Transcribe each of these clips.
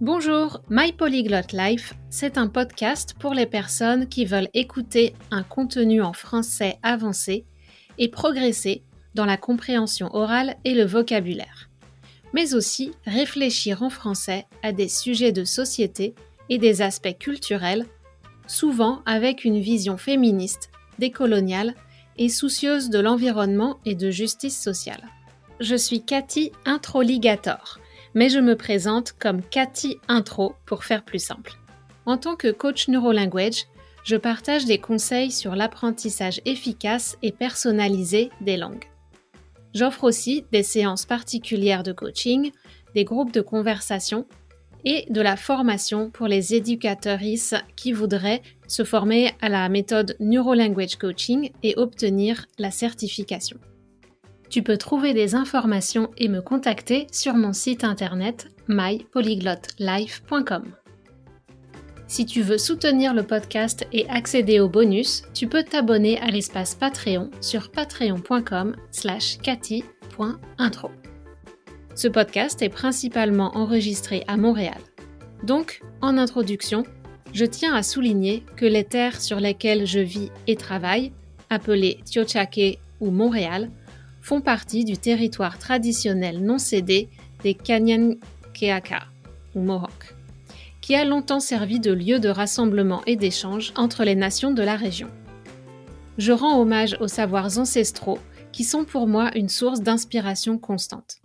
Bonjour, My Polyglot Life, c'est un podcast pour les personnes qui veulent écouter un contenu en français avancé et progresser dans la compréhension orale et le vocabulaire, mais aussi réfléchir en français à des sujets de société et des aspects culturels, souvent avec une vision féministe, décoloniale et soucieuse de l'environnement et de justice sociale. Je suis Cathy Introligator mais je me présente comme Cathy Intro pour faire plus simple. En tant que coach NeuroLanguage, je partage des conseils sur l'apprentissage efficace et personnalisé des langues. J'offre aussi des séances particulières de coaching, des groupes de conversation et de la formation pour les éducateurs qui voudraient se former à la méthode NeuroLanguage Coaching et obtenir la certification. Tu peux trouver des informations et me contacter sur mon site internet mypolyglotlife.com. Si tu veux soutenir le podcast et accéder aux bonus, tu peux t'abonner à l'espace Patreon sur patreon.com slash. Ce podcast est principalement enregistré à Montréal. Donc, en introduction, je tiens à souligner que les terres sur lesquelles je vis et travaille, appelées Tiochake ou Montréal, font partie du territoire traditionnel non cédé des Kanyankeaka, ou Mohawk, qui a longtemps servi de lieu de rassemblement et d'échange entre les nations de la région. Je rends hommage aux savoirs ancestraux qui sont pour moi une source d'inspiration constante.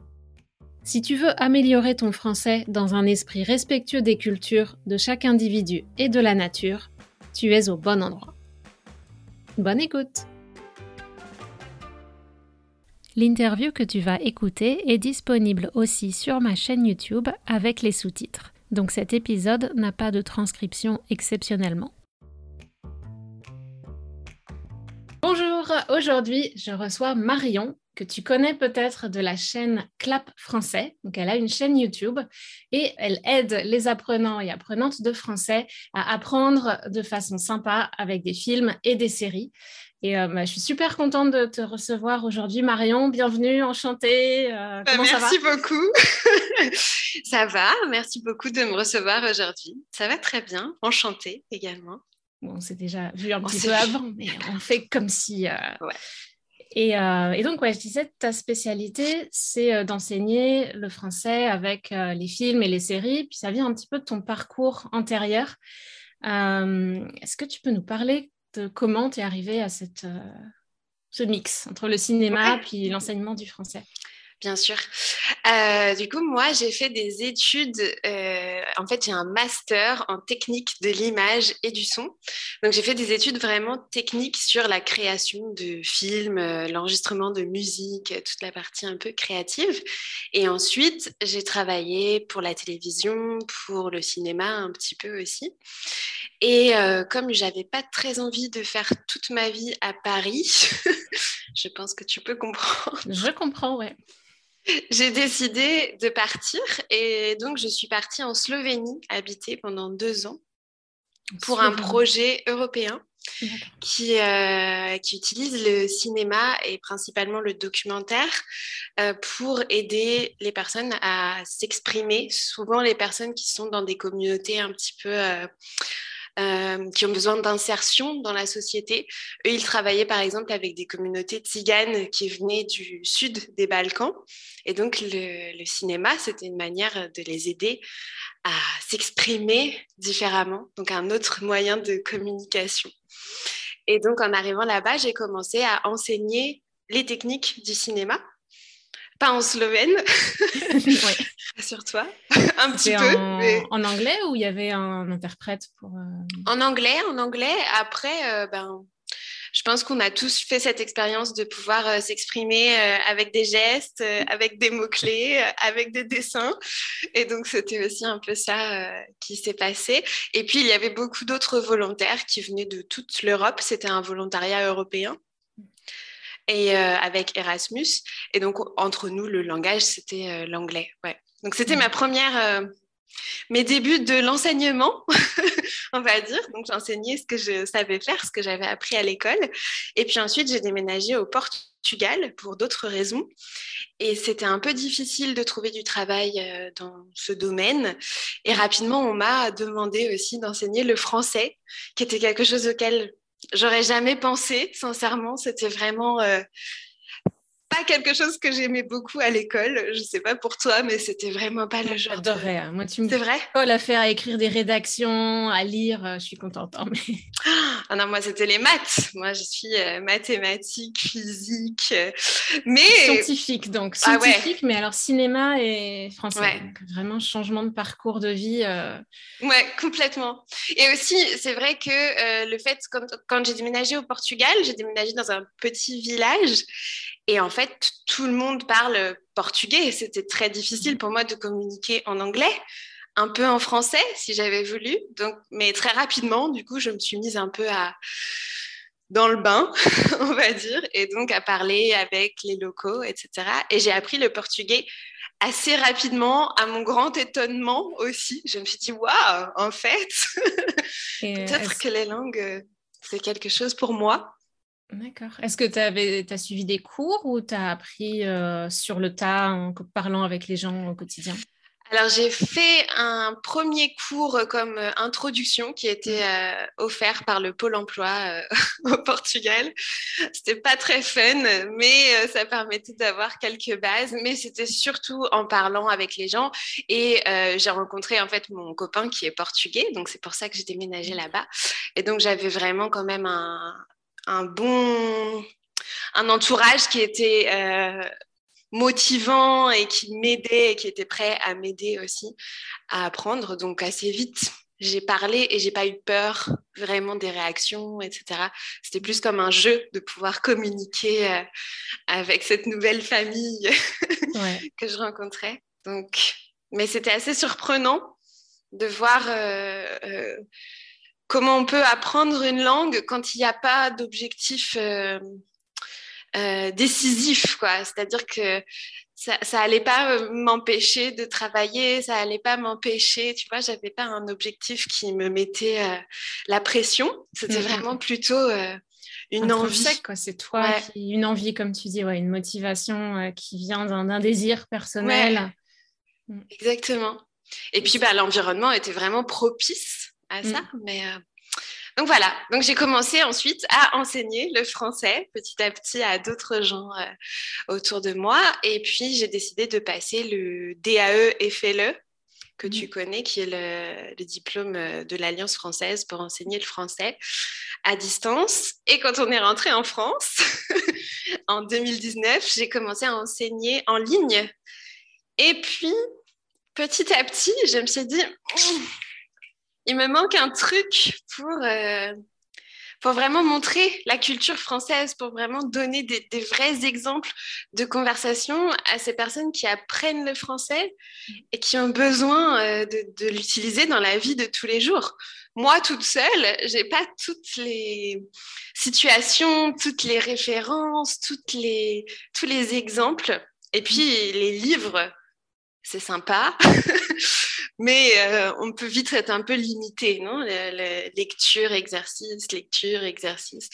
Si tu veux améliorer ton français dans un esprit respectueux des cultures, de chaque individu et de la nature, tu es au bon endroit. Bonne écoute L'interview que tu vas écouter est disponible aussi sur ma chaîne YouTube avec les sous-titres. Donc cet épisode n'a pas de transcription exceptionnellement. Bonjour, aujourd'hui je reçois Marion que tu connais peut-être de la chaîne Clap Français. Donc, elle a une chaîne YouTube et elle aide les apprenants et apprenantes de français à apprendre de façon sympa avec des films et des séries. Et euh, bah, je suis super contente de te recevoir aujourd'hui, Marion. Bienvenue, enchantée. Euh, bah, comment ça va Merci beaucoup. ça va. Merci beaucoup de me recevoir aujourd'hui. Ça va très bien. Enchantée également. Bon, on s'est déjà vu un petit peu avant, mais on fait comme si. Euh, et, et, donc, ouais, je disais, ta spécialité, c'est d'enseigner le français avec les films et les séries. Puis ça vient un petit peu de ton parcours antérieur. Est-ce que tu peux nous parler comment tu es arrivé à cette, euh, ce mix entre le cinéma et l'enseignement du français? Bien sûr. Euh, du coup, moi, j'ai fait des études. Euh, en fait, j'ai un master en technique de l'image et du son. Donc, j'ai fait des études vraiment techniques sur la création de films, l'enregistrement de musique, toute la partie un peu créative. Et ensuite, j'ai travaillé pour la télévision, pour le cinéma un petit peu aussi. Et euh, comme j'avais pas très envie de faire toute ma vie à Paris, je pense que tu peux comprendre. Je comprends, ouais. J'ai décidé de partir et donc je suis partie en Slovénie habiter pendant deux ans pour un projet européen qui, euh, qui utilise le cinéma et principalement le documentaire euh, pour aider les personnes à s'exprimer, souvent les personnes qui sont dans des communautés un petit peu... Euh, qui ont besoin d'insertion dans la société. Eux, ils travaillaient par exemple avec des communautés tziganes qui venaient du sud des Balkans. Et donc, le, le cinéma, c'était une manière de les aider à s'exprimer différemment, donc un autre moyen de communication. Et donc, en arrivant là-bas, j'ai commencé à enseigner les techniques du cinéma pas en slovène, sur toi, un petit peu. En, anglais ou il y avait un interprète pour euh, En anglais, en anglais. Après, euh, ben, je pense qu'on a tous fait cette expérience de pouvoir euh, s'exprimer avec des gestes, avec des mots-clés, avec des dessins. Et donc, c'était aussi un peu ça qui s'est passé. Et puis, il y avait beaucoup d'autres volontaires qui venaient de toute l'Europe. C'était un volontariat européen et euh, avec Erasmus. Et donc, entre nous, le langage, c'était euh, l'anglais. Donc, c'était ma première, euh, mes débuts de l'enseignement, on va dire. Donc, j'enseignais ce que je savais faire, ce que j'avais appris à l'école. Et puis ensuite, j'ai déménagé au Portugal pour d'autres raisons. Et c'était un peu difficile de trouver du travail dans ce domaine. Et rapidement, on m'a demandé aussi d'enseigner le français, qui était quelque chose auquel j'aurais jamais pensé, sincèrement. C'était vraiment... Euh, pas quelque chose que j'aimais beaucoup à l'école. Je sais pas pour toi, mais c'était vraiment pas le genre. J'adorais. Hein. Moi, tu me C'est vrai? Oh, la faire à écrire des rédactions, à lire, euh, je suis contente. Hein, mais... Ah non, moi, c'était les maths. Moi, je suis euh, mathématiques, physique, euh, mais scientifique donc Ah ouais. scientifique, mais alors cinéma et français. Ouais. Donc, vraiment changement de parcours de vie. Ouais, complètement. Et aussi, c'est vrai que euh, le fait, quand, quand j'ai déménagé au Portugal, j'ai déménagé dans un petit village et en fait, tout le monde parle portugais. C'était très difficile pour moi de communiquer en anglais, un peu en français si j'avais voulu. Donc, mais très rapidement, du coup, je me suis mise un peu à dans le bain, on va dire, et donc à parler avec les locaux, etc. Et j'ai appris le portugais assez rapidement, à mon grand étonnement aussi. Je me suis dit, waouh, en fait, peut-être que les langues, euh, c'est quelque chose pour moi. D'accord. Est-ce que tu as suivi des cours ou tu as appris euh, sur le tas en parlant avec les gens au quotidien? Alors, j'ai fait un premier cours euh, comme euh, introduction qui était euh, offert par le Pôle emploi euh, au Portugal. C'était pas très fun, mais ça permettait d'avoir quelques bases. Mais c'était surtout en parlant avec les gens. Et j'ai rencontré en fait mon copain qui est portugais, donc c'est pour ça que j'ai déménagé là-bas. Et donc, j'avais vraiment quand même un, un bon un entourage qui était motivant et qui m'aidait et qui était prêt à m'aider aussi à apprendre. Donc assez vite, j'ai parlé et j'ai pas eu peur vraiment des réactions, etc. C'était plus comme un jeu de pouvoir communiquer euh, avec cette nouvelle famille Ouais. que je rencontrais. Donc, mais c'était assez surprenant de voir euh, euh, comment on peut apprendre une langue quand il n'y a pas d'objectif euh, euh, décisif, quoi. C'est-à-dire que ça, ça allait pas euh, m'empêcher de travailler, ça allait pas m'empêcher, tu vois, j'avais pas un objectif qui me mettait euh, la pression. C'était Mhm. vraiment plutôt euh, une envie. C'est toi Ouais. qui une envie, comme tu dis, ouais, une motivation euh, qui vient d'un désir personnel. Exactement. Et puis, bah, l'environnement était vraiment propice à ça. Mm. Mais, Donc voilà, donc j'ai commencé ensuite à enseigner le français petit à petit à d'autres gens euh, autour de moi. Et puis j'ai décidé de passer le DAE FLE que tu connais, qui est le, le diplôme euh, de l'Alliance française pour enseigner le français à distance. Et quand on est rentré en France, en 2019, j'ai commencé à enseigner en ligne. Et puis, petit à petit, je me suis dit, il me manque un truc pour, euh, pour vraiment montrer la culture française, pour vraiment donner des, vrais exemples de conversation à ces personnes qui apprennent le français et qui ont besoin euh, de, de l'utiliser dans la vie de tous les jours. Moi, toute seule, j'ai pas toutes les situations, toutes les références, toutes les, tous les exemples. Et puis, les livres, c'est sympa. mais euh, on peut vite être un peu limité, non le, le, Lecture, exercice, lecture, exercice.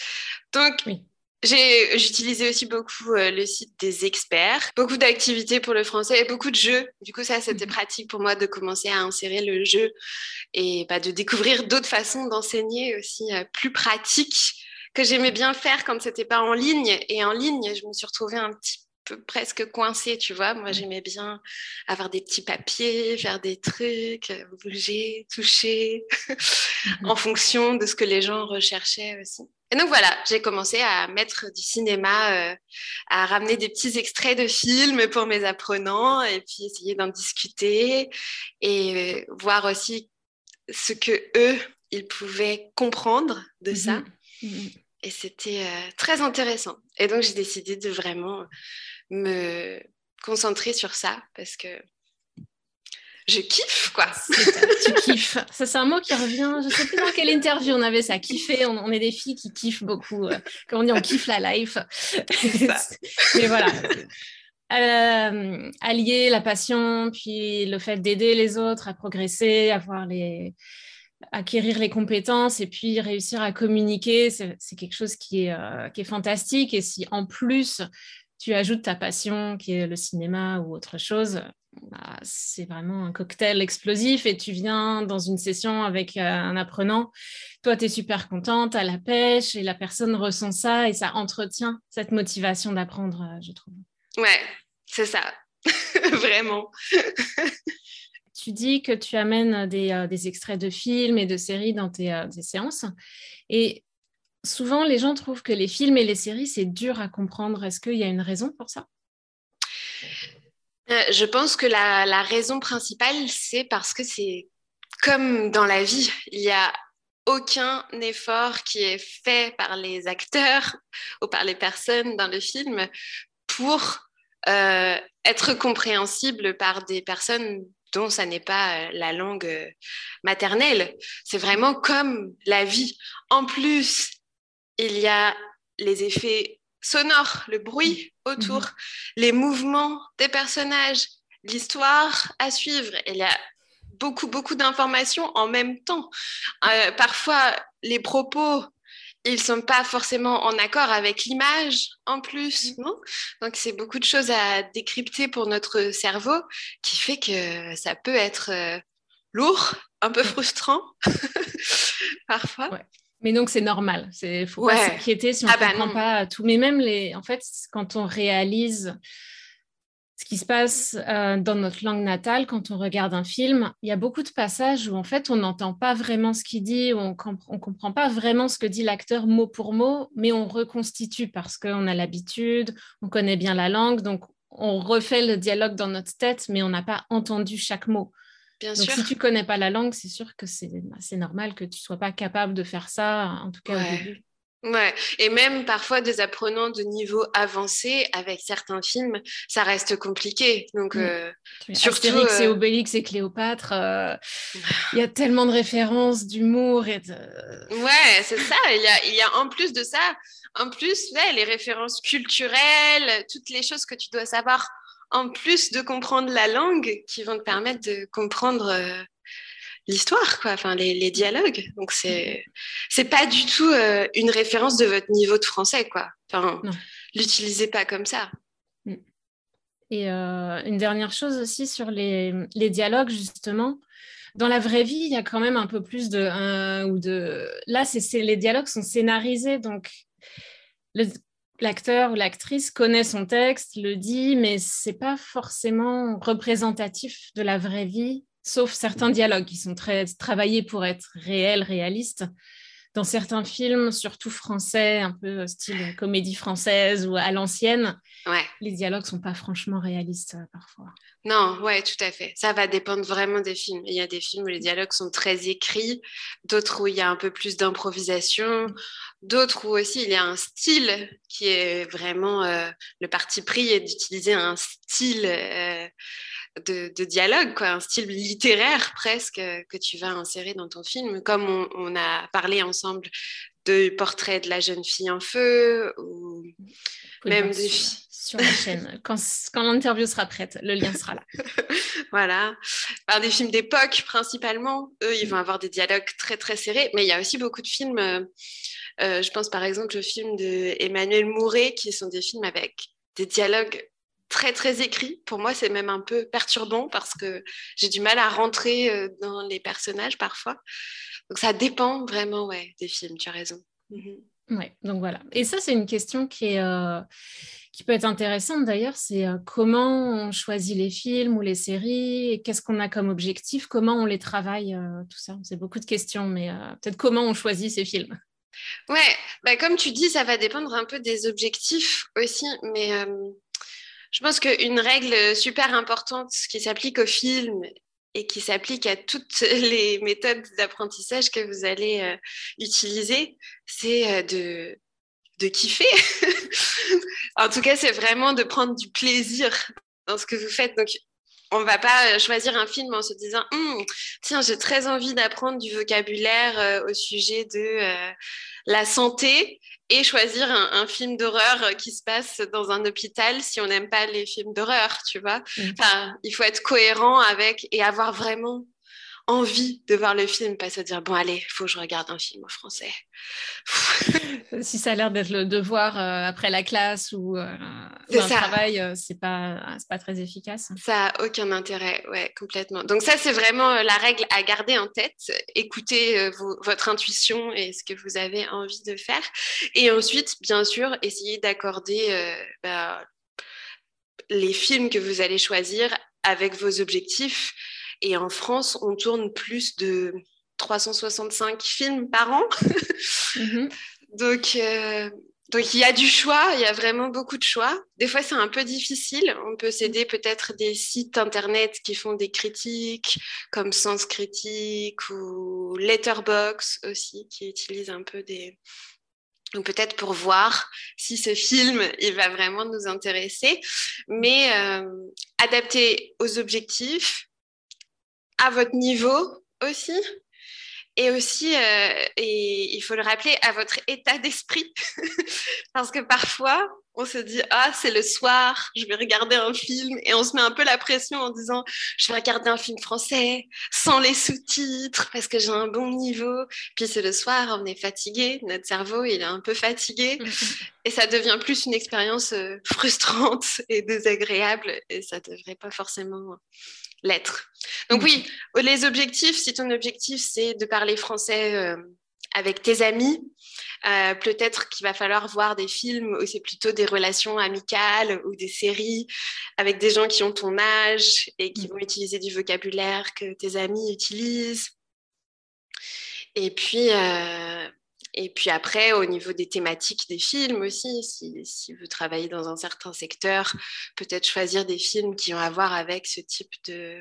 Donc, oui. j'ai utilisé aussi beaucoup euh, le site des experts, beaucoup d'activités pour le français et beaucoup de jeux. Du coup, ça, c'était mmh. pratique pour moi de commencer à insérer le jeu et bah, de découvrir d'autres façons d'enseigner aussi euh, plus pratiques que j'aimais bien faire quand c'était pas en ligne. Et en ligne, je me suis retrouvée un petit presque coincée, tu vois. Moi, j'aimais bien avoir des petits papiers, faire des trucs, bouger, toucher, mmh. en fonction de ce que les gens recherchaient aussi. Et donc voilà, j'ai commencé à mettre du cinéma, euh, à ramener des petits extraits de films pour mes apprenants et puis essayer d'en discuter et voir aussi ce que eux, ils pouvaient comprendre de ça. Mmh. Et c'était euh, très intéressant. Et donc, j'ai décidé de vraiment me concentrer sur ça parce que je kiffe, quoi. tu kiffes. Ça, c'est un mot qui revient. Je ne sais plus dans quelle interview on avait ça. Kiffer. On, on est des filles qui kiffent beaucoup. Euh, comme on dit, on kiffe la life. Mais voilà. allier la passion, puis le fait d'aider les autres à progresser, avoir les, acquérir les compétences et puis réussir à communiquer, c'est quelque chose qui est, euh, qui est fantastique. Et si en plus tu ajoutes ta passion, qui est le cinéma ou autre chose, bah, c'est vraiment un cocktail explosif et tu viens dans une session avec euh, un apprenant. Toi, tu es super contente, à la pêche et la personne ressent ça et ça entretient cette motivation d'apprendre, euh, je trouve. Ouais, c'est ça. vraiment. tu dis que tu amènes des, euh, des, extraits de films et de séries dans tes, euh, séances. Et souvent, les gens trouvent que les films et les séries, c'est dur à comprendre. Est-ce qu'il y a une raison pour ça? Euh, Je pense que la, raison principale, c'est parce que c'est comme dans la vie. Il y a aucun effort qui est fait par les acteurs ou par les personnes dans le film pour être compréhensible par des personnes dont ça n'est pas euh, la langue euh, maternelle. C'est vraiment comme la vie. En plus, il y a les effets sonores, le bruit autour, mhm. les mouvements des personnages, l'histoire à suivre. Il y a beaucoup, beaucoup d'informations en même temps. Euh, parfois, les propos ils sont pas forcément en accord avec l'image en plus, non? Donc c'est beaucoup de choses à décrypter pour notre cerveau qui fait que ça peut être euh, lourd, un peu frustrant parfois. Mais donc c'est normal, c'est faut pas s'inquiéter si on ne ah bah comprend pas tout. Mais même les, en fait, quand on réalise ce qui se passe euh, dans notre langue natale quand on regarde un film. Il y a beaucoup de passages où en fait on n'entend pas vraiment ce qu'il dit, on ne comprend pas vraiment ce que dit l'acteur mot pour mot, mais on reconstitue parce qu'on a l'habitude, on connaît bien la langue, donc on refait le dialogue dans notre tête, mais on n'a pas entendu chaque mot. Bien donc si tu connais pas la langue, c'est sûr que c'est normal que tu sois pas capable de faire ça, en tout cas au début. Ouais, et même parfois des apprenants de niveau avancé avec certains films, ça reste compliqué. Donc, mm. euh, surtout Astérix et euh, Obélix et Cléopâtre, euh, il y a tellement de références d'humour et Ouais, c'est ça. Il y, a, il y a en plus de ça, en plus, ouais, les références culturelles, toutes les choses que tu dois savoir en plus de comprendre la langue qui vont te permettre de comprendre l'histoire, quoi, enfin les, dialogues. Donc c'est c'est pas du tout euh, une référence de votre niveau de français, quoi. Enfin, l'utilisez pas comme ça. Mm. Et euh, une dernière chose aussi sur les, les, dialogues justement. Dans la vraie vie, il y a quand même un peu plus de un ou de. Là, c'est les dialogues sont scénarisés, donc l'acteur ou l'actrice connaît son texte, le dit, mais c'est pas forcément représentatif de la vraie vie sauf certains dialogues qui sont très travaillés pour être réels, réalistes. Dans certains films, surtout français, un peu style comédie française ou à l'ancienne, les dialogues sont pas franchement réalistes euh, parfois. Non, ouais, tout à fait. Ça va dépendre vraiment des films. Il y a des films où les dialogues sont très écrits, d'autres où il y a un peu plus d'improvisation, d'autres où aussi il y a un style qui est vraiment euh, le parti pris est d'utiliser un style. Euh, de, dialogue, quoi, un style littéraire presque que tu vas insérer dans ton film, comme on, a parlé ensemble de portrait de la jeune fille en feu ou même des sur la chaîne quand, quand l'interview sera prête, le lien sera là. voilà, par des films d'époque principalement, eux ils vont avoir des dialogues très très serrés, mais il y a aussi beaucoup de films. Euh, euh, je pense par exemple au film de Emmanuel Mouret qui sont des films avec des dialogues très très écrit. Pour moi, c'est même un peu perturbant parce que j'ai du mal à rentrer euh, dans les personnages parfois. Donc ça dépend vraiment ouais, des films, tu as raison. Mhm. Ouais, donc voilà. Et ça, c'est une question qui, est, euh, qui peut être intéressante d'ailleurs, c'est euh, comment on choisit les films ou les séries, qu'est-ce qu'on a comme objectif, comment on les travaille, tout ça. C'est beaucoup de questions, mais peut-être comment on choisit ces films. Ouais, bah comme tu dis, ça va dépendre un peu des objectifs aussi, mais je pense qu'une règle super importante qui s'applique au film et qui s'applique à toutes les méthodes d'apprentissage que vous allez euh, utiliser, c'est euh, de, de kiffer. en tout cas, c'est vraiment de prendre du plaisir dans ce que vous faites. Donc, on ne va pas euh, choisir un film en se disant hum, tiens j'ai très envie d'apprendre du vocabulaire au sujet de la santé et choisir un, film d'horreur qui se passe dans un hôpital si on n'aime pas les films d'horreur, tu vois. Mm. Enfin, il faut être cohérent avec et avoir vraiment envie de voir le film, pas se dire bon allez, il faut que je regarde un film en français. si ça a l'air d'être le devoir euh, après la classe ou, euh, un travail, euh, c'est pas pas très efficace. Ça a aucun intérêt, ouais, complètement. Donc ça c'est vraiment la règle à garder en tête. Écoutez votre intuition et ce que vous avez envie de faire, et ensuite bien sûr essayez d'accorder bah, les films que vous allez choisir avec vos objectifs et en France, on tourne plus de 365 films par an. Mhm. Donc, euh, donc il y a du choix, il y a vraiment beaucoup de choix. Des fois, c'est un peu difficile. On peut s'aider peut-être des sites internet qui font des critiques, comme Sens Critique ou Letterbox aussi, qui utilisent un peu des, donc peut-être pour voir si ce film il va vraiment nous intéresser, mais euh, adapté aux objectifs, à votre niveau aussi. Et aussi, euh, et il faut le rappeler, à votre état d'esprit. Parce que parfois, on se dit, ah, c'est le soir, je vais regarder un film. Et on se met un peu la pression en disant, je vais regarder un film français sans les sous-titres parce que j'ai un bon niveau. Puis c'est le soir, on est fatigué, notre cerveau, il est un peu fatigué. et ça devient plus une expérience euh, frustrante et désagréable. Et ça ne devrait pas forcément l'être. Donc oui, les objectifs, si ton objectif c'est de parler français euh, avec tes amis, euh, peut-être qu'il va falloir voir des films où c'est plutôt des relations amicales ou des séries avec des gens qui ont ton âge et qui mm. vont utiliser du vocabulaire que tes amis utilisent. Et puis, euh, et puis après, au niveau des thématiques des films aussi, si, si vous travaillez dans un certain secteur, peut-être choisir des films qui ont à voir avec ce type de,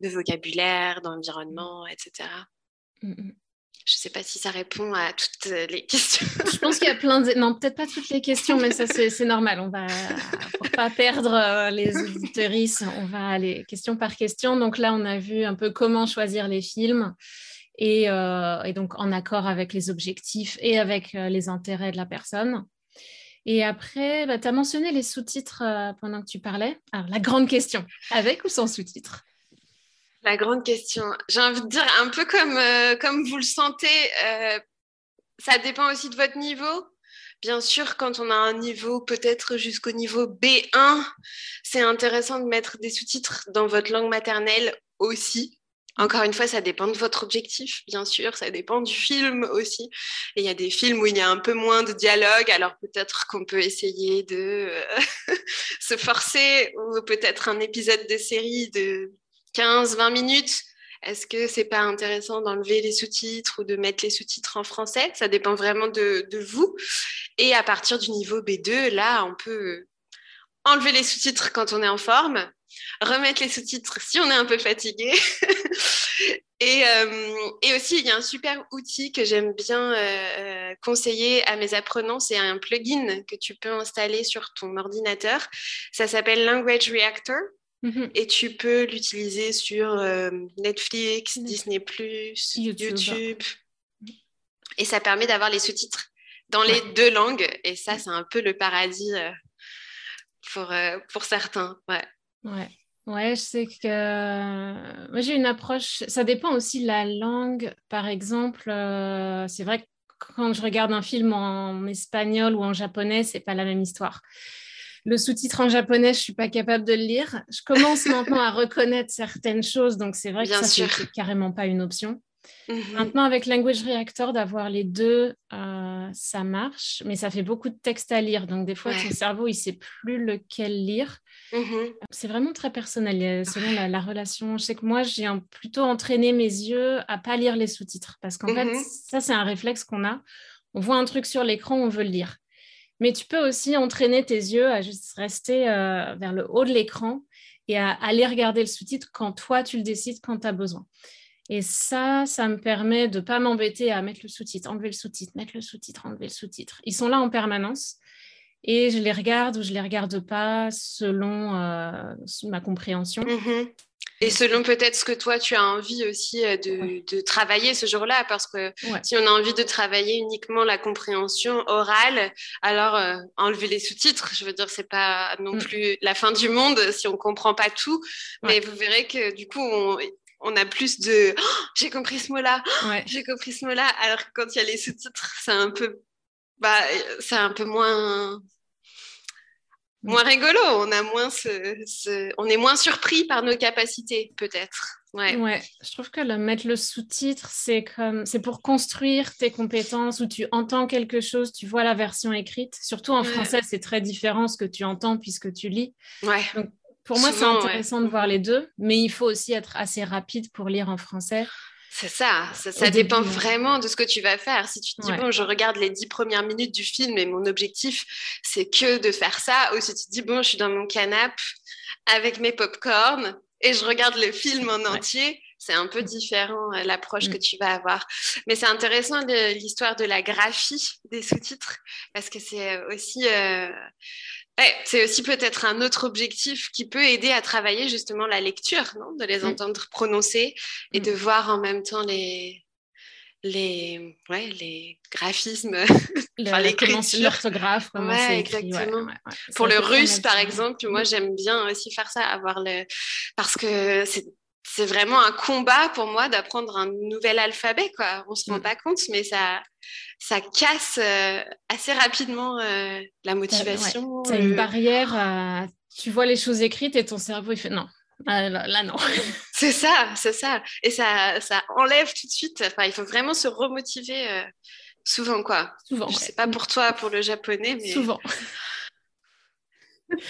de vocabulaire, d'environnement, etc. Mm, mm. Je ne sais pas si ça répond à toutes les questions. Je pense qu'il y a plein de... Non, peut-être pas toutes les questions, mais ça, c'est normal. On va, pour pas perdre euh, les auditeuristes, on va aller question par question. Donc là, on a vu un peu comment choisir les films. Euh, et, donc en accord avec les objectifs et avec euh, les intérêts de la personne. Et après, bah, tu as mentionné les sous-titres euh, pendant que tu parlais. Alors, la grande question, avec ou sans sous-titres? La grande question. J'ai envie de dire un peu comme, comme vous le sentez, ça dépend aussi de votre niveau. Bien sûr, quand on a un niveau peut-être jusqu'au niveau B1, c'est intéressant de mettre des sous-titres dans votre langue maternelle aussi. Encore une fois, ça dépend de votre objectif, bien sûr, ça dépend du film aussi. Et il y a des films où il y a un peu moins de dialogue, alors peut-être qu'on peut essayer de euh, se forcer, ou peut-être un épisode de série de 15-20 minutes. Est-ce que c'est pas intéressant d'enlever les sous-titres ou de mettre les sous-titres en français? Ça dépend vraiment de, de vous. Et à partir du niveau B2, là, on peut enlever les sous-titres quand on est en forme, remettre les sous-titres si on est un peu fatigué. Euh, et, aussi, il y a un super outil que j'aime bien euh, conseiller à mes apprenants, c'est un plugin que tu peux installer sur ton ordinateur. Ça s'appelle Language Reactor. Mm-hmm. Et tu peux l'utiliser sur euh, Netflix. Disney, YouTube. YouTube. Et ça permet d'avoir les sous-titres dans les deux langues. Et ça, c'est un peu le paradis pour, pour certains. Ouais. Ouais. Ouais, je sais que moi j'ai une approche, ça dépend aussi de la langue. Par exemple, euh, c'est vrai que quand je regarde un film en espagnol ou en japonais, c'est pas la même histoire. Le sous-titre en japonais, je suis pas capable de le lire. Je commence maintenant à reconnaître certaines choses, donc c'est vrai que ça c'est carrément pas une option. Mhm. Maintenant, avec Language Reactor, d'avoir les deux, euh, ça marche, mais ça fait beaucoup de texte à lire. Donc, des fois, ton cerveau, il sait plus lequel lire. Mhm. C'est vraiment très personnel, euh, selon la, relation. Je sais que moi, j'ai plutôt entraîné mes yeux à pas lire les sous-titres. Parce qu'en fait, mhm. ça, c'est un réflexe qu'on a. On voit un truc sur l'écran, on veut le lire. Mais tu peux aussi entraîner tes yeux à juste rester euh, vers le haut de l'écran et à aller regarder le sous-titre quand toi, tu le décides, quand tu as besoin. Et ça, ça me permet de ne pas m'embêter à mettre le sous-titre, enlever le sous-titre, mettre le sous-titre, enlever le sous-titre. Ils sont là en permanence et je les regarde ou je ne les regarde pas selon euh, ma compréhension. Mhm. Et selon peut-être ce que toi, tu as envie aussi euh, de, travailler ce jour-là, parce que si on a envie de travailler uniquement la compréhension orale, alors euh, enlever les sous-titres, je veux dire, c'est pas non mm. plus la fin du monde si on comprend pas tout, mais vous verrez que du coup, on, a plus de oh, j'ai compris ce mot-là, j'ai compris ce mot-là, alors que quand il y a les sous-titres, c'est un peu bah, c'est un peu moins moins rigolo. On a moins ce, on est moins surpris par nos capacités, peut-être. Ouais. ouais. je trouve que le mettre le sous-titre, c'est comme c'est pour construire tes compétences où tu entends quelque chose, tu vois la version écrite. Surtout en français, c'est très différent ce que tu entends puisque tu lis. Ouais. Donc, pour moi, c'est intéressant de voir les deux, mais il faut aussi être assez rapide pour lire en français. C'est ça, ça, dépend vraiment de ce que tu vas faire. Si tu te dis, bon, je regarde les dix premières minutes du film et mon objectif, c'est que de faire ça, ou si tu te dis, bon, je suis dans mon canapé avec mes pop-corn et je regarde le film en entier, c'est un peu différent euh, l'approche mm. que tu vas avoir. Mais c'est intéressant l'histoire de la graphie des sous-titres parce que c'est aussi euh, c'est aussi peut-être un autre objectif qui peut aider à travailler justement la lecture, non de les mm. entendre prononcer et mm. de voir en même temps les, les, ouais, les graphismes, l'orthographe, ouais, exactement. Pour le russe, par exemple, moi j'aime bien aussi faire ça, avoir le, parce que c'est c'est vraiment un combat pour moi d'apprendre un nouvel alphabet. Quoi. On ne se rend mm. pas compte, mais ça, ça casse euh, assez rapidement euh, la motivation. C'est une barrière. tu vois les choses écrites et ton cerveau, il fait non. Ah, là, non. c'est ça, c'est ça. Et ça, ça enlève tout de suite. Enfin, il faut vraiment se remotiver euh, souvent, quoi. Souvent. Je sais pas pour toi, pour le japonais, mais. Souvent.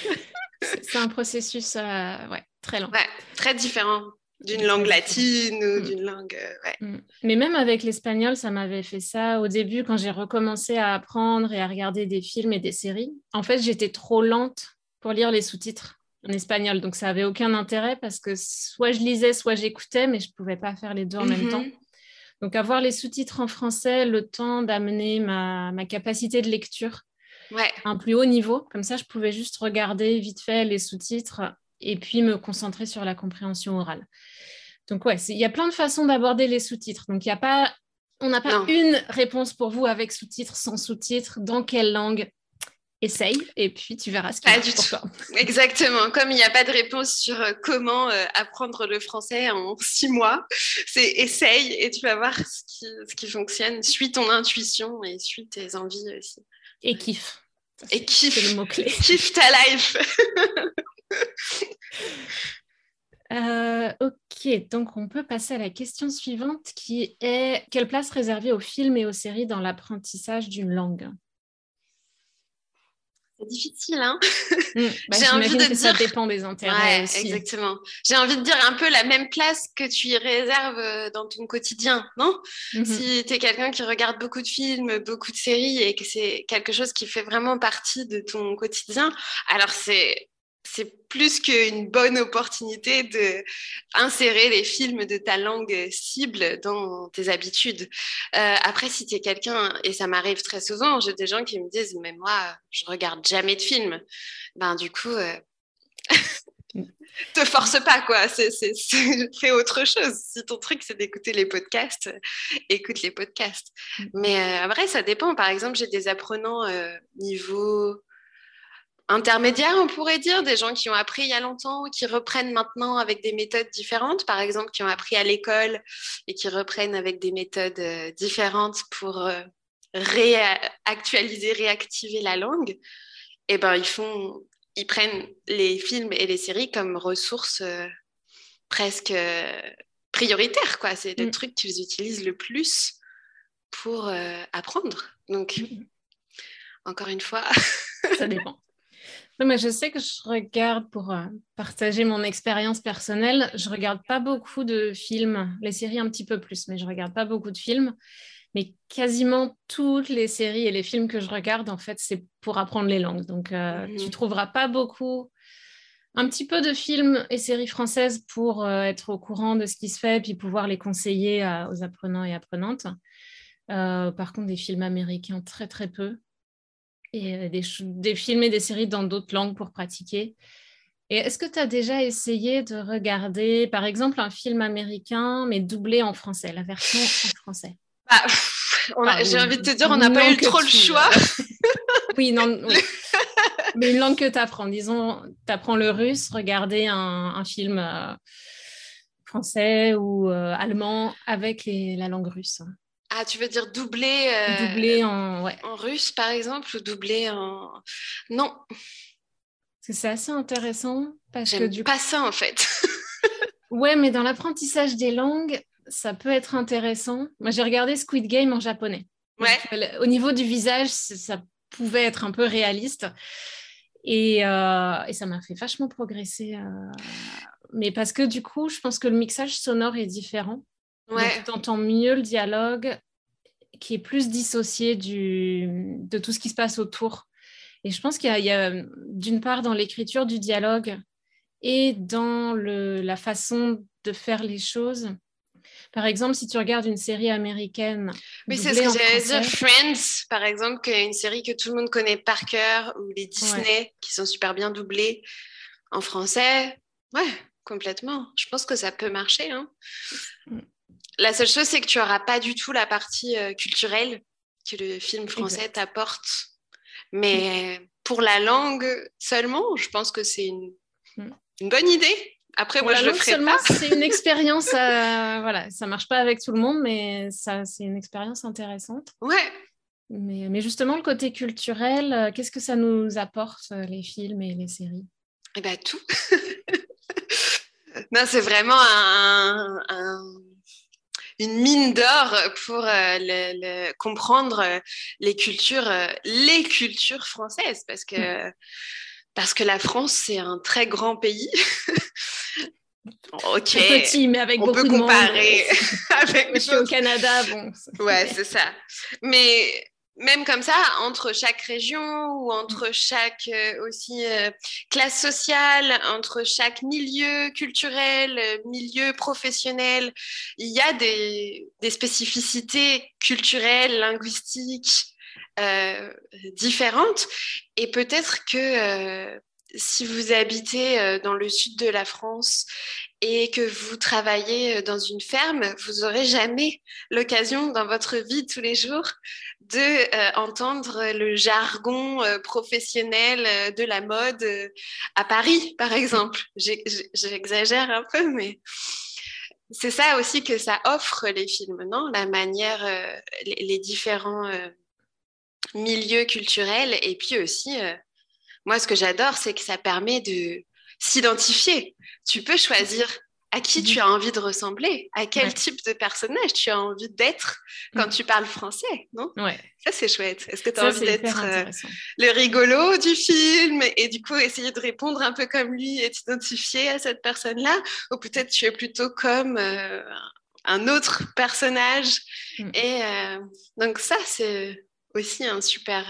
c'est un processus ouais, très long. Ouais, très différent d'une langue latine ou mm. d'une langue. Euh, mm. Mais même avec l'espagnol, ça m'avait fait ça au début quand j'ai recommencé à apprendre et à regarder des films et des séries. En fait, j'étais trop lente pour lire les sous-titres en espagnol, donc ça avait aucun intérêt parce que soit je lisais, soit j'écoutais, mais je ne pouvais pas faire les deux en même temps. Mm-hmm. Donc avoir les sous-titres en français, le temps d'amener ma, ma, capacité de lecture à un plus haut niveau, comme ça je pouvais juste regarder vite fait les sous-titres et puis me concentrer sur la compréhension orale. Donc ouais, il y a plein de façons d'aborder les sous-titres. Donc il y a pas, on n'a pas une réponse pour vous avec sous-titres, sans sous-titres, dans quelle langue? Essaye et puis tu verras ce qui est pour toi. Exactement. Comme il n'y a pas de réponse sur euh, comment euh, apprendre le français en six mois, c'est essaye et tu vas voir ce qui, ce qui fonctionne. Suis ton intuition et suis tes envies aussi. Et kiffe. Et kiffe. le mot-clé. Kiffe ta life. Euh, ok, donc on peut passer à la question suivante qui est quelle place réserver aux films et aux séries dans l'apprentissage d'une langue? C'est difficile, hein mm, bah, J'ai envie de que dire... ça dépend des intérêts aussi. Exactement. J'ai envie de dire un peu la même place que tu y réserves euh, dans ton quotidien, non? Mm-hmm. Si tu es quelqu'un qui regarde beaucoup de films, beaucoup de séries et que c'est quelque chose qui fait vraiment partie de ton quotidien, alors c'est c'est plus qu'une bonne opportunité de insérer les films de ta langue cible dans tes habitudes. Euh, après, si tu es quelqu'un, et ça m'arrive très souvent, j'ai des gens qui me disent, mais moi, je regarde jamais de films. Ben, du coup, euh... te force pas, quoi. C'est, fais autre chose. Si ton truc, c'est d'écouter les podcasts, écoute les podcasts. Mm. Mais euh, après, ça dépend. Par exemple, j'ai des apprenants euh, niveau intermédiaires, on pourrait dire, des gens qui ont appris il y a longtemps, qui reprennent maintenant avec des méthodes différentes, par exemple, qui ont appris à l'école et qui reprennent avec des méthodes euh, différentes pour euh, réactualiser, réactiver la langue. Et eh ben, ils font, ils prennent les films et les séries comme ressources euh, presque prioritaires, quoi. C'est le mm. truc qu'ils utilisent le plus pour apprendre. Donc, mm. encore une fois, ça dépend mais je sais que je regarde, pour euh, partager mon expérience personnelle, je regarde pas beaucoup de films, les séries un petit peu plus, mais je regarde pas beaucoup de films. Mais quasiment toutes les séries et les films que je regarde, en fait, c'est pour apprendre les langues. Donc, euh, mhm. tu trouveras pas beaucoup, un petit peu de films et séries françaises pour euh, être au courant de ce qui se fait, puis pouvoir les conseiller aux apprenants et apprenantes. par contre, des films américains, très, très peu et euh, des, des, films et des séries dans d'autres langues pour pratiquer. Et est-ce que tu as déjà essayé de regarder, par exemple, un film américain, mais doublé en français, la version en français? Bah, J'ai envie de te dire, on n'a pas eu trop le choix. oui, non, mais une langue que tu apprends, disons, tu apprends le russe, regarder un, film euh, français ou euh, allemand avec la langue russe. Ah, tu veux dire doubler, euh, en, en russe, par exemple, ou doubler en... Non. c'est assez intéressant. parce que du pas ça, en fait. ouais, mais dans l'apprentissage des langues, ça peut être intéressant. Moi, j'ai regardé Squid Game en japonais. Ouais. au niveau du visage, ça pouvait être un peu réaliste. Et, euh, et ça m'a fait vachement progresser. Euh, mais parce que du coup, je pense que le mixage sonore est différent. Ouais. tu entends mieux le dialogue qui est plus dissocié du, de tout ce qui se passe autour. Et je pense qu'il y a, d'une part dans l'écriture du dialogue et dans le, la façon de faire les choses. Par exemple, si tu regardes une série américaine. Oui, c'est ce que j'allais dire. Friends, par exemple, qui est une série que tout le monde connaît par cœur, ou les Disney, qui sont super bien doublés en français. Ouais, complètement. Je pense que ça peut marcher. Hein. Mm. La seule chose, c'est que tu n'auras pas du tout la partie euh, culturelle que le film français t'apporte. Mais pour la langue seulement, je pense que c'est une, mm. bonne idée. Après, moi, je le ferai seulement, C'est une expérience, euh, voilà, ça marche pas avec tout le monde, mais ça, c'est une expérience intéressante. Ouais. Mais, mais justement, le côté culturel, euh, qu'est-ce que ça nous apporte, les films et les séries? Eh bien, tout. non, c'est vraiment un, une mine d'or pour euh, le, comprendre euh, les cultures, euh, les cultures françaises, parce que, mm. parce que la France, c'est un très grand pays. ok. Petit, mais avec on peut comparer avec au Canada, bon. Ouais, c'est ça. Mais même comme ça, entre chaque région ou entre mm. chaque euh, aussi euh, classe sociale, entre chaque milieu culturel, euh, milieu professionnel, il y a des, spécificités culturelles, linguistiques différentes. Et peut-être que si vous habitez dans le sud de la France et que vous travaillez dans une ferme, vous n'aurez jamais l'occasion dans votre vie tous les jours de euh, entendre le jargon euh, professionnel euh, de la mode à Paris, par exemple. J'exagère un peu, mais c'est ça aussi que ça offre les films, non? La manière, les, différents milieux culturels, et puis aussi, moi, ce que j'adore, c'est que ça permet de s'identifier. Tu peux choisir à qui tu as envie de ressembler, à quel type de personnage tu as envie d'être quand mhm. tu parles français, non? Ouais. Ça, c'est chouette. Est-ce que tu as envie d'être euh, le rigolo du film et du coup essayer de répondre un peu comme lui et t'identifier à cette personne-là? Ou peut-être tu es plutôt comme euh, un autre personnage mm. Et euh, donc ça, c'est aussi un super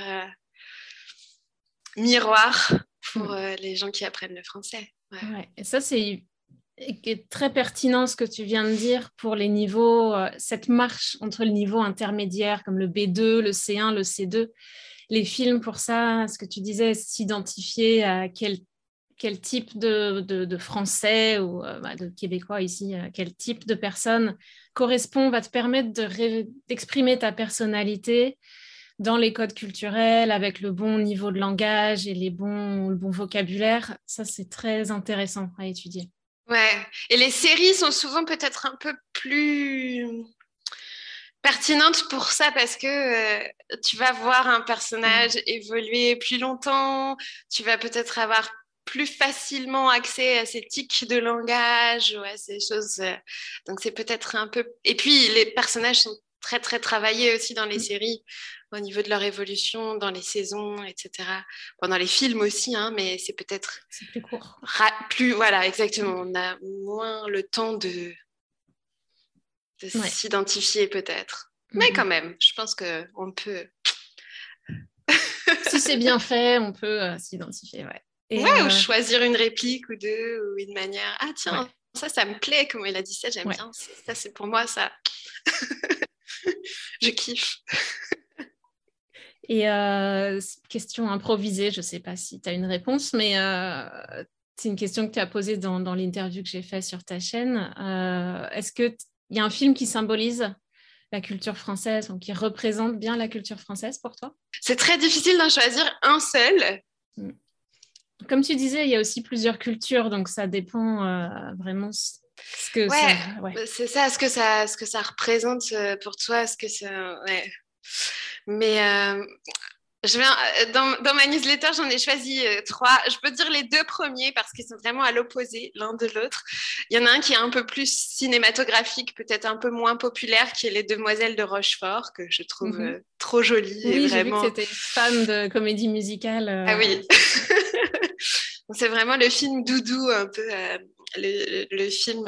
miroir pour mm. les gens qui apprennent le français. Ouais. Et ça, c'est très pertinent ce que tu viens de dire pour les niveaux, euh, cette marche entre le niveau intermédiaire comme le B2, le C1, le C2. Les films, pour ça, ce que tu disais, s'identifier à quel, quel type de, de, français ou euh, bah, de québécois ici, euh, quel type de personne correspond, va te permettre d'exprimer ta personnalité dans les codes culturels, avec le bon niveau de langage et les bons, le bon vocabulaire. Ça, c'est très intéressant à étudier. Ouais, et les séries sont souvent peut-être un peu plus pertinentes pour ça parce que euh, tu vas voir un personnage mm. évoluer plus longtemps, tu vas peut-être avoir plus facilement accès à ces tics de langage ou à ces choses. Euh, donc c'est peut-être un peu... Et puis les personnages sont très très travaillés aussi dans les mm. séries au niveau de leur évolution dans les saisons, etc. Pendant les films aussi, hein, mais c'est peut-être plus court. Plus voilà, exactement. On a moins le temps de, s'identifier peut-être. Mais mhm. quand même, je pense que on peut. si c'est bien fait, on peut euh, s'identifier, ouais. ou euh, choisir une réplique ou deux ou une manière. Ah tiens, ça, ça me plaît. Comment il a dit ça, j'aime bien. Ça, c'est pour moi, ça. je kiffe. Et euh, question improvisée, je ne sais pas si tu as une réponse, mais euh, c'est une question que tu as posée dans, l'interview que j'ai faite sur ta chaîne. Est-ce qu'il y a un film qui symbolise la culture française, ou qui représente bien la culture française pour toi? C'est très difficile d'en choisir un seul. Mm. Comme tu disais, il y a aussi plusieurs cultures, donc ça dépend vraiment ce que ouais, bah, c'est ça, ce que ça, ce que ça représente pour toi, ce que ça, ouais. Mais euh, je viens, euh, dans, dans, ma newsletter, j'en ai choisi euh, trois. Je peux dire les deux premiers parce qu'ils sont vraiment à l'opposé l'un de l'autre. Il y en a un qui est un peu plus cinématographique, peut-être un peu moins populaire, qui est Les Demoiselles de Rochefort, que je trouve mhm. trop joli. Oui, j'ai vu que c'était fan de comédie musicale. Ah oui. C'est vraiment le film doudou, un peu le, film.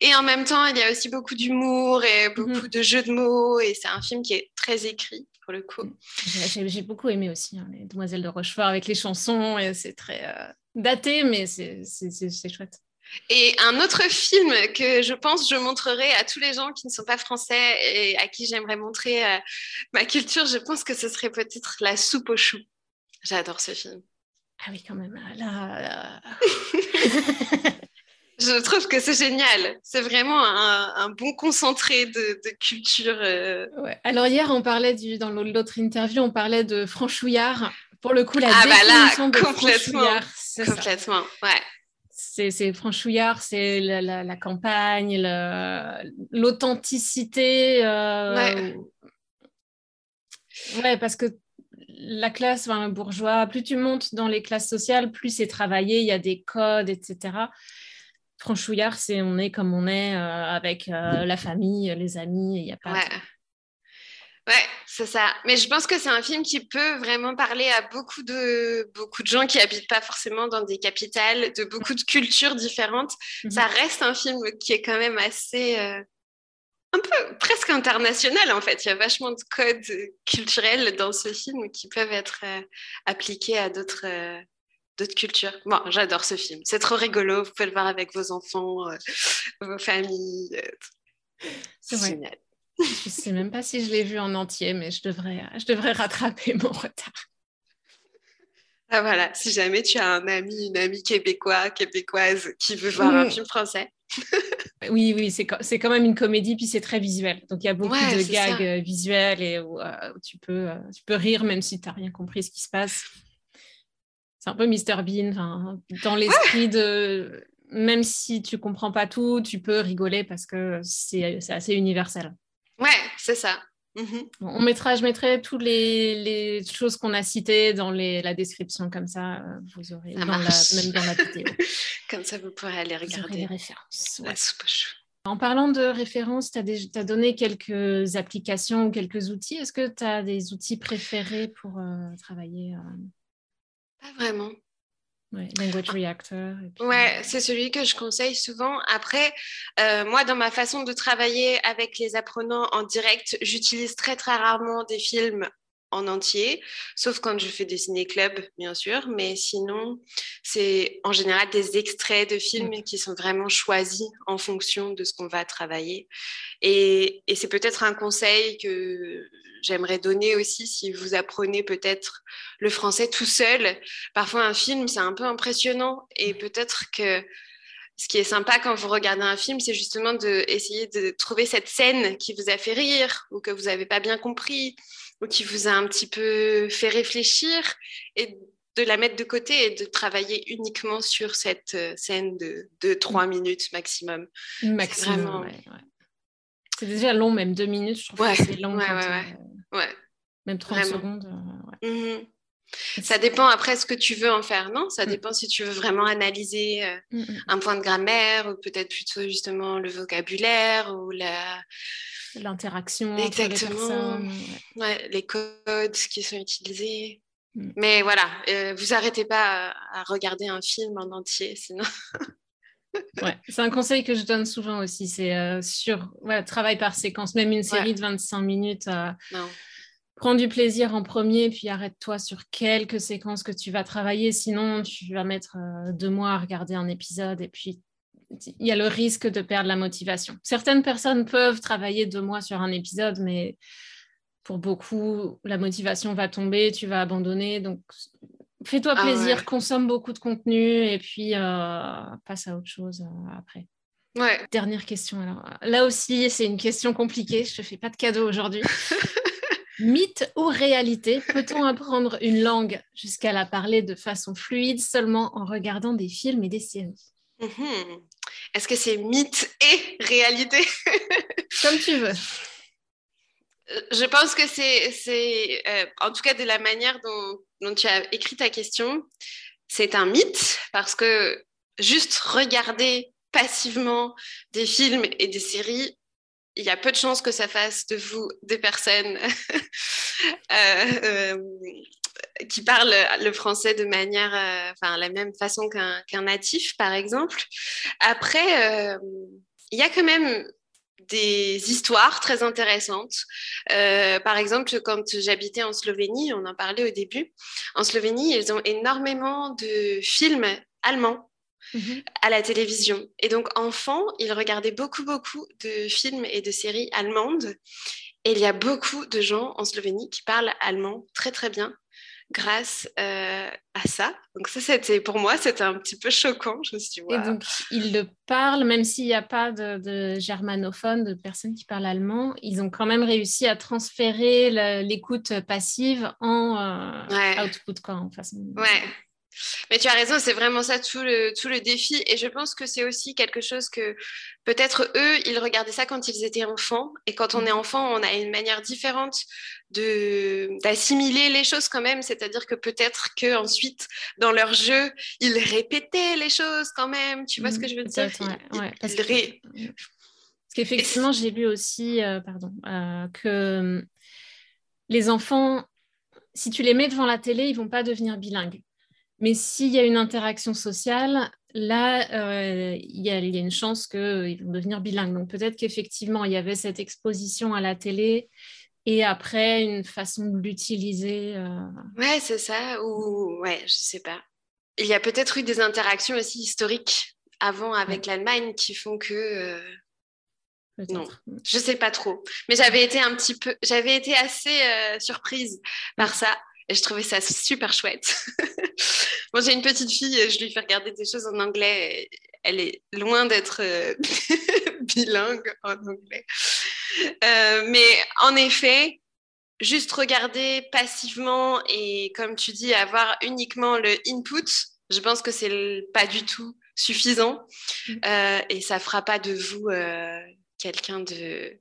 Et en même temps, il y a aussi beaucoup d'humour et beaucoup mhm. de jeux de mots. Et c'est un film qui est très écrit le coup. J'ai beaucoup aimé aussi hein, les Demoiselles de Rochefort avec les chansons, et c'est très euh, daté, mais c'est chouette. Et un autre film que je pense je montrerai à tous les gens qui ne sont pas français et à qui j'aimerais montrer euh, ma culture, je pense que ce serait peut-être La soupe aux choux. J'adore ce film. Ah oui, quand même. Là, Je trouve que c'est génial. C'est vraiment un, bon concentré de, culture. Euh. Alors hier, on parlait du, dans l'autre interview, on parlait de franchouillard. Pour le coup, la ah définition bah là, de complètement, complètement, ouais. C'est franchouillard, c'est la, campagne, l'authenticité. Euh, ouais. ouais. parce que la classe enfin, bourgeois, plus tu montes dans les classes sociales, plus c'est travaillé, il y a des codes, etc franchouillard, c'est on est comme on est euh, avec euh, la famille, les amis, il n'y a pas. Ouais. Ouais, c'est ça. Mais je pense que c'est un film qui peut vraiment parler à beaucoup de, beaucoup de gens qui habitent pas forcément dans des capitales, de beaucoup de cultures différentes. Mhm. Ça reste un film qui est quand même assez, euh, un peu presque international en fait. Il y a vachement de codes culturels dans ce film qui peuvent être appliqués à d'autres d'autres cultures. Bon, j'adore ce film. C'est trop rigolo. Vous pouvez le voir avec vos enfants, euh, vos familles. Euh, c'est génial. Je ne sais même pas si je l'ai vu en entier, mais je devrais, je devrais rattraper mon retard. Ah voilà, si jamais tu as un ami, une amie québécois, québécoise qui veut voir un film français. oui, oui, c'est quand même une comédie, puis c'est très visuel. Donc il y a beaucoup de gags euh, visuels et où, tu, peux, tu peux rire même si tu n'as rien compris ce qui se passe c'est un peu Mr Bean, dans l'esprit de même si tu comprends pas tout, tu peux rigoler parce que c'est assez universel. Ouais, c'est ça. Mhm. on mettra, je mettrai toutes les, choses qu'on a citées dans la description, comme ça, euh, vous aurez, dans la, même dans la vidéo. comme ça, vous pourrez aller regarder. les références. En parlant de références, tu as, donné quelques applications ou quelques outils. Est-ce que tu as des outils préférés pour euh, travailler euh, pas vraiment. Ouais, language. Reactor. Ouais, c'est celui que je conseille souvent. Après, euh, moi, dans ma façon de travailler avec les apprenants en direct, j'utilise très très rarement des films en entier, sauf quand je fais des ciné-clubs, bien sûr, mais sinon, c'est en général des extraits de films qui sont vraiment choisis en fonction de ce qu'on va travailler. Et, et c'est peut-être un conseil que j'aimerais donner aussi si vous apprenez peut-être le français tout seul. Parfois, un film, c'est un peu impressionnant et peut-être que ce qui est sympa quand vous regardez un film, c'est justement d'essayer de, de trouver cette scène qui vous a fait rire ou que vous n'avez pas bien compris ou qui vous a un petit peu fait réfléchir et de la mettre de côté et de travailler uniquement sur cette euh, scène de 2-3 minutes maximum. Maximum, c'est déjà long, même deux minutes, je trouve que c'est long. Ouais, ouais, ouais. Même 30 secondes. Euh, mhm. Ça dépend après ce que tu veux en faire, non? Ça mm. dépend si tu veux vraiment analyser euh, mm, mm. un point de grammaire ou peut-être plutôt justement le vocabulaire ou la l'interaction entre les. Ouais. les codes qui sont utilisés. Mais voilà, euh, vous arrêtez pas à, regarder un film en entier, sinon. ouais, c'est un conseil que je donne souvent aussi. C'est euh, sur ouais, travail par séquence, même une série de 25 minutes. Euh, prends du plaisir en premier, puis arrête-toi sur quelques séquences que tu vas travailler. Sinon, tu vas mettre euh, deux mois à regarder un épisode et puis il y a le risque de perdre la motivation. Certaines personnes peuvent travailler deux mois sur un épisode, mais pour beaucoup, la motivation va tomber, tu vas abandonner. Donc, Fais-toi ah plaisir, consomme beaucoup de contenu et puis passe à autre chose après. Ouais. Dernière question. Alors là aussi, c'est une question compliquée. Je te fais pas de cadeau aujourd'hui. Mythe ou réalité Peut-on apprendre une langue jusqu'à la parler de façon fluide seulement en regardant des films et des séries? Mhm. Est-ce que c'est mythe et réalité? Comme tu veux. Je pense que c'est, euh, en tout cas de la manière dont, dont tu as écrit ta question, c'est un mythe parce que juste regarder passivement des films et des séries, il y a peu de chances que ça fasse de vous des personnes euh, euh, qui parlent le français de manière, euh, enfin, la même façon qu'un natif, par exemple. Après, il y a quand même des histoires très intéressantes. par exemple, quand j'habitais en Slovénie, on en parlait au début, en Slovénie, ils ont énormément de films allemands Mhm. à la télévision. Et donc, enfant, il regardait beaucoup, beaucoup de films et de séries allemandes. Et il y a beaucoup de gens en Slovénie qui parlent allemand très, très bien grâce euh, à ça. Donc ça, c'était pour moi, c'était un petit peu choquant. Je me suis Et donc, ils le parlent, même s'il n'y a pas de, germanophones, de personnes qui parlent allemand, ils ont quand même réussi à transférer l'écoute passive en euh, output, quoi, en façon. Ouais. Mais tu as raison, c'est vraiment ça tout le, tout le défi. Et je pense que c'est aussi quelque chose que peut-être eux, ils regardaient ça quand ils étaient enfants. Et quand on est mhm. enfant, on a une manière différente d'assimiler les choses quand même. C'est-à-dire que peut-être qu'ensuite, dans leur jeu, ils répétaient les choses quand même. Tu vois ce mhm, que je veux dire? parce, qu'effectivement, j'ai lu aussi euh, pardon, euh, que hum, les enfants, si tu les mets devant la télé, ils vont pas devenir bilingues. Mais s'il y a une interaction sociale, là, euh, il, y a, une chance qu'ils vont devenir bilingues. Donc peut-être qu'effectivement, il y avait cette exposition à la télé et après une façon de l'utiliser. Euh... Ouais, c'est ça. Ou ouais, je sais pas. Il y a peut-être eu des interactions aussi historiques avant avec l'Allemagne qui font que. Euh, non, je sais pas trop. Mais j'avais été un petit peu, j'avais été assez surprise par ça. Et je trouvais ça super chouette. Moi, j'ai une petite fille, je lui fais regarder des choses en anglais. Elle est loin d'être euh, bilingue en anglais. Euh, mais en effet, juste regarder passivement et, comme tu dis, avoir uniquement le input, je pense que c'est pas du tout suffisant. Mm. Euh, et ça fera pas de vous quelqu'un de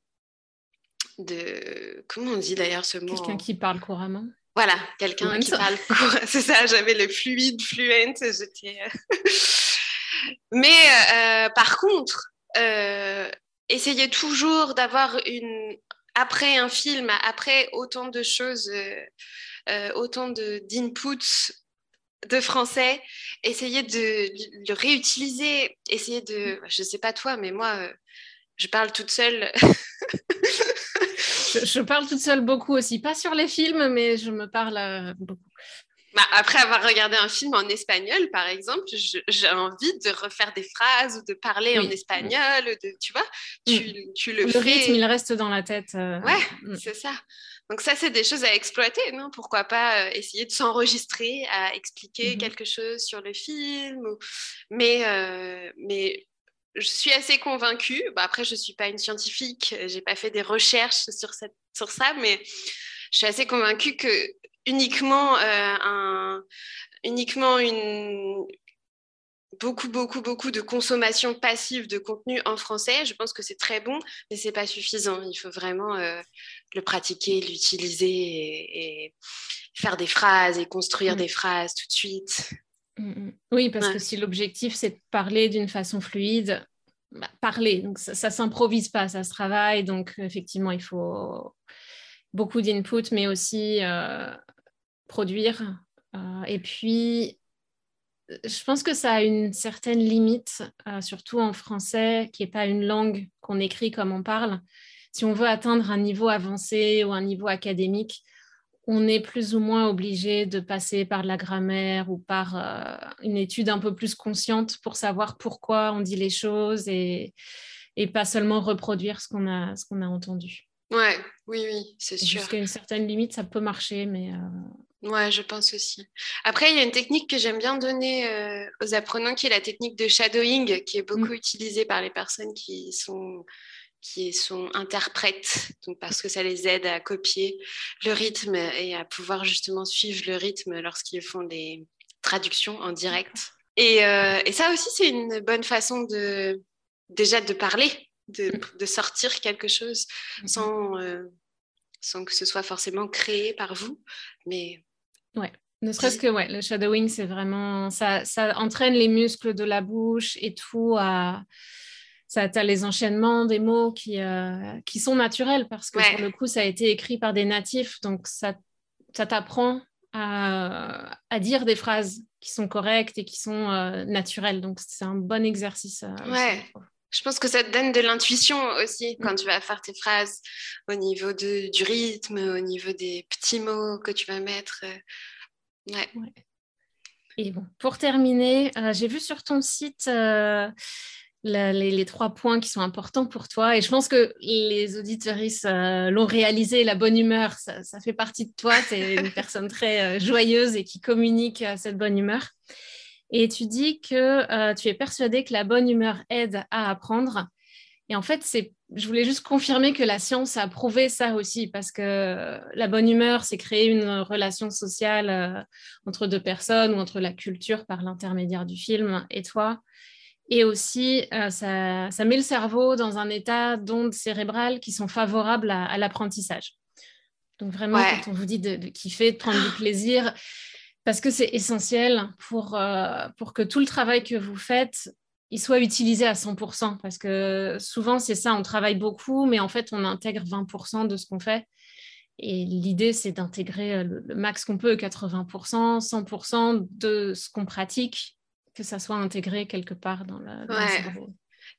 de comment on dit d'ailleurs ce mot Quelqu'un qui parle couramment. Voilà, quelqu'un qui parle C'est ça, j'avais le fluide, fluent. J'étais. Euh, Mais euh, par contre, euh, essayez toujours d'avoir une. Après un film, après autant de choses, autant d'inputs de français, essayez de le réutiliser, essayez de, je ne sais pas toi, mais moi, je parle toute seule je, parle toute seule beaucoup aussi, pas sur les films, mais je me parle euh, beaucoup. Bah, après avoir regardé un film en espagnol, par exemple, j'ai envie de refaire des phrases ou de parler en espagnol, de, tu vois, tu, mm. tu le, le rythme, il reste dans la tête. Euh, ouais, mm. c'est ça. Donc ça, c'est des choses à exploiter, non? Pourquoi pas euh, essayer de s'enregistrer, à expliquer mm-hmm. quelque chose sur le film, mais, mais je suis assez convaincue. Bah, après, je ne suis pas une scientifique, je n'ai pas fait des recherches sur, cette, sur ça, mais je suis assez convaincue que uniquement, euh, un, uniquement une, beaucoup, beaucoup, beaucoup de consommation passive de contenu en français, je pense que c'est très bon, mais ce n'est pas suffisant. Il faut vraiment euh, le pratiquer, l'utiliser et, faire des phrases et construire mm. des phrases tout de suite. Mm, mm. Oui, parce que si l'objectif c'est de parler d'une façon fluide, bah, parler, donc ça, ne s'improvise pas, ça se travaille, donc effectivement il faut beaucoup d'input, mais aussi euh, produire. Euh, et puis, je pense que ça a une certaine limite, euh, surtout en français, qui n'est pas une langue qu'on écrit comme on parle. Si on veut atteindre un niveau avancé ou un niveau académique, on est plus ou moins obligé de passer par la grammaire ou par euh, une étude un peu plus consciente pour savoir pourquoi on dit les choses et, et pas seulement reproduire ce qu'on a, entendu. Ouais, oui, oui, c'est sûr. Jusqu'à une certaine limite, ça peut marcher, mais. Euh, Ouais, je pense aussi. Après, il y a une technique que j'aime bien donner euh, aux apprenants, qui est la technique de shadowing, qui est beaucoup mm. utilisée par les personnes qui sont qui sont interprètes, donc parce que ça les aide à copier le rythme et à pouvoir justement suivre le rythme lorsqu'ils font des traductions en direct. Et, euh, et ça aussi, c'est une bonne façon de déjà de parler, de, mm. de sortir quelque chose mm-hmm. sans, euh, sans que ce soit forcément créé par vous, mais Ouais. Ne serait-ce que ouais, le shadowing, c'est vraiment ça, ça entraîne les muscles de la bouche et tout à ça as les enchaînements des mots qui, euh, qui sont naturels parce que pour le coup, ça a été écrit par des natifs. Donc, ça, ça t'apprend à, à, dire des phrases qui sont correctes et qui sont euh, naturelles. Donc, c'est un bon exercice. Euh, ouais. je pense que ça te donne de l'intuition aussi quand mm. tu vas faire tes phrases au niveau de, du rythme, au niveau des petits mots que tu vas mettre. Ouais. Et bon, pour terminer, j'ai vu sur ton site les, trois points qui sont importants pour toi. Et je pense que les auditoristes euh, l'ont réalisé, la bonne humeur, ça, fait partie de toi. Tu es une personne très euh, joyeuse et qui communique à cette bonne humeur. Et tu dis que euh, tu es persuadé que la bonne humeur aide à apprendre. Et en fait, c'est, je voulais juste confirmer que la science a prouvé ça aussi, parce que la bonne humeur, c'est créer une relation sociale entre deux personnes ou entre la culture par l'intermédiaire du film et toi. Et aussi, euh, ça, ça, met le cerveau dans un état d'ondes cérébrales qui sont favorables à, l'apprentissage. Donc vraiment, quand on vous dit de, kiffer, de prendre du plaisir, parce que c'est essentiel pour, euh, pour que tout le travail que vous faites, il soit utilisé à 100%. Parce que souvent, c'est ça, on travaille beaucoup, mais en fait, on intègre 20% de ce qu'on fait. Et l'idée, c'est d'intégrer le, le, max qu'on peut, 80%, 100% de ce qu'on pratique que ça soit intégré quelque part dans, le, cerveau.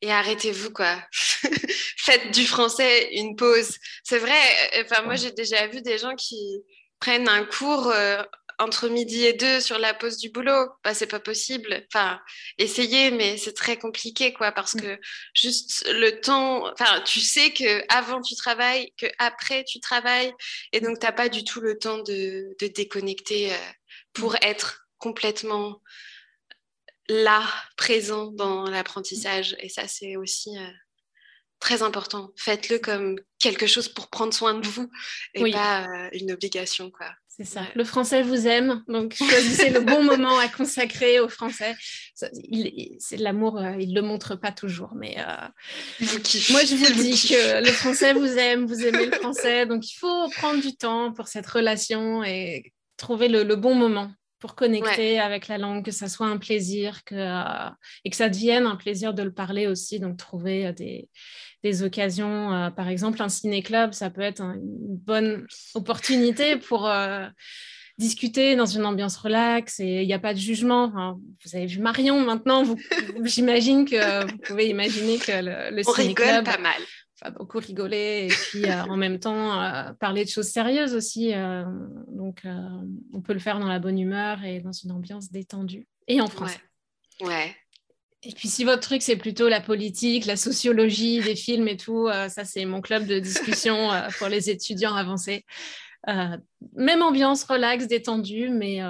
Et arrêtez-vous, quoi. Faites du français une pause. C'est vrai, euh, enfin, moi, j'ai déjà vu des gens qui prennent un cours euh, entre midi et deux sur la pause du boulot. Bah, c'est pas possible. Enfin, essayez, mais c'est très compliqué, quoi, parce mm. que juste le temps, enfin, tu sais que avant tu travailles, que après tu travailles, et donc t'as pas du tout le temps de, de déconnecter euh, pour mm. être complètement là, présent dans l'apprentissage. Et ça, c'est aussi euh, très important. Faites-le comme quelque chose pour prendre soin de vous et pas euh, une obligation. quoi. C'est ça. Le français vous aime, donc choisissez le bon moment à consacrer au français. C'est l'amour, euh, il ne le montre pas toujours, mais moi je vous dis que le français vous aime, vous aimez le français, donc il faut prendre du temps pour cette relation et trouver le bon moment pour connecter avec la langue, que ça soit un plaisir que, euh, et que ça devienne un plaisir de le parler aussi. Donc, trouver euh, des, des, occasions, euh, par exemple, un ciné-club, ça peut être une bonne opportunité pour discuter dans une ambiance relaxe et il n'y a pas de jugement. vous avez vu Marion maintenant, j'imagine que vous pouvez imaginer que le, le ciné-club. pas mal beaucoup rigoler et puis euh, en même temps euh, parler de choses sérieuses aussi. Euh, donc, on peut le faire dans la bonne humeur et dans une ambiance détendue et en français. Ouais. Et puis, si votre truc, c'est plutôt la politique, la sociologie des films et tout, ça, c'est mon club de discussion pour les étudiants avancés. même ambiance relax, détendue, mais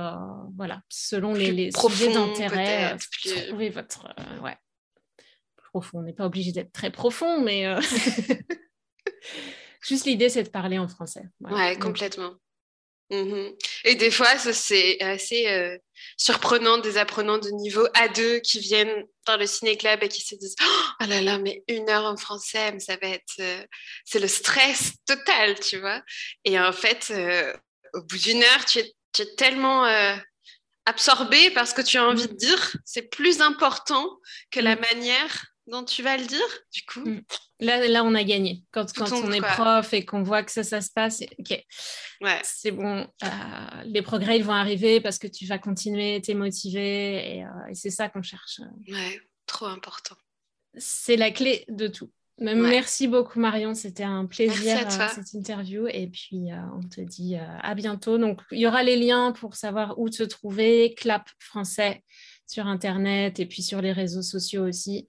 voilà, selon les, les sujets d'intérêt, trouvez votre. ouais profond. On n'est pas obligé d'être très profond, mais euh, juste l'idée, c'est de parler en français. Ouais, complètement. Mhm. Et des fois, c'est assez euh, surprenant des apprenants de niveau A2 qui viennent dans le ciné-club et qui se disent Oh là là, mais une heure en français, ça va être. Euh, c'est le stress total, tu vois. Et en fait, au bout d'une heure, tu es, tu es tellement absorbé parce que tu as envie de dire, c'est plus important que la manière dont tu vas le dire, du coup. Mm. Là, là, on a gagné. Quand, quand on est prof et qu'on voit que ça, ça se passe, ok, ouais. c'est bon. Euh, les progrès, ils vont arriver parce que tu vas continuer, tu es motivé et, euh, et c'est ça qu'on cherche. Ouais, trop important. C'est la clé de tout. Merci beaucoup Marion, c'était un plaisir euh, cette interview et puis on te dit à bientôt. Donc il y aura les liens pour savoir où te trouver, Clap français sur internet et puis sur les réseaux sociaux aussi.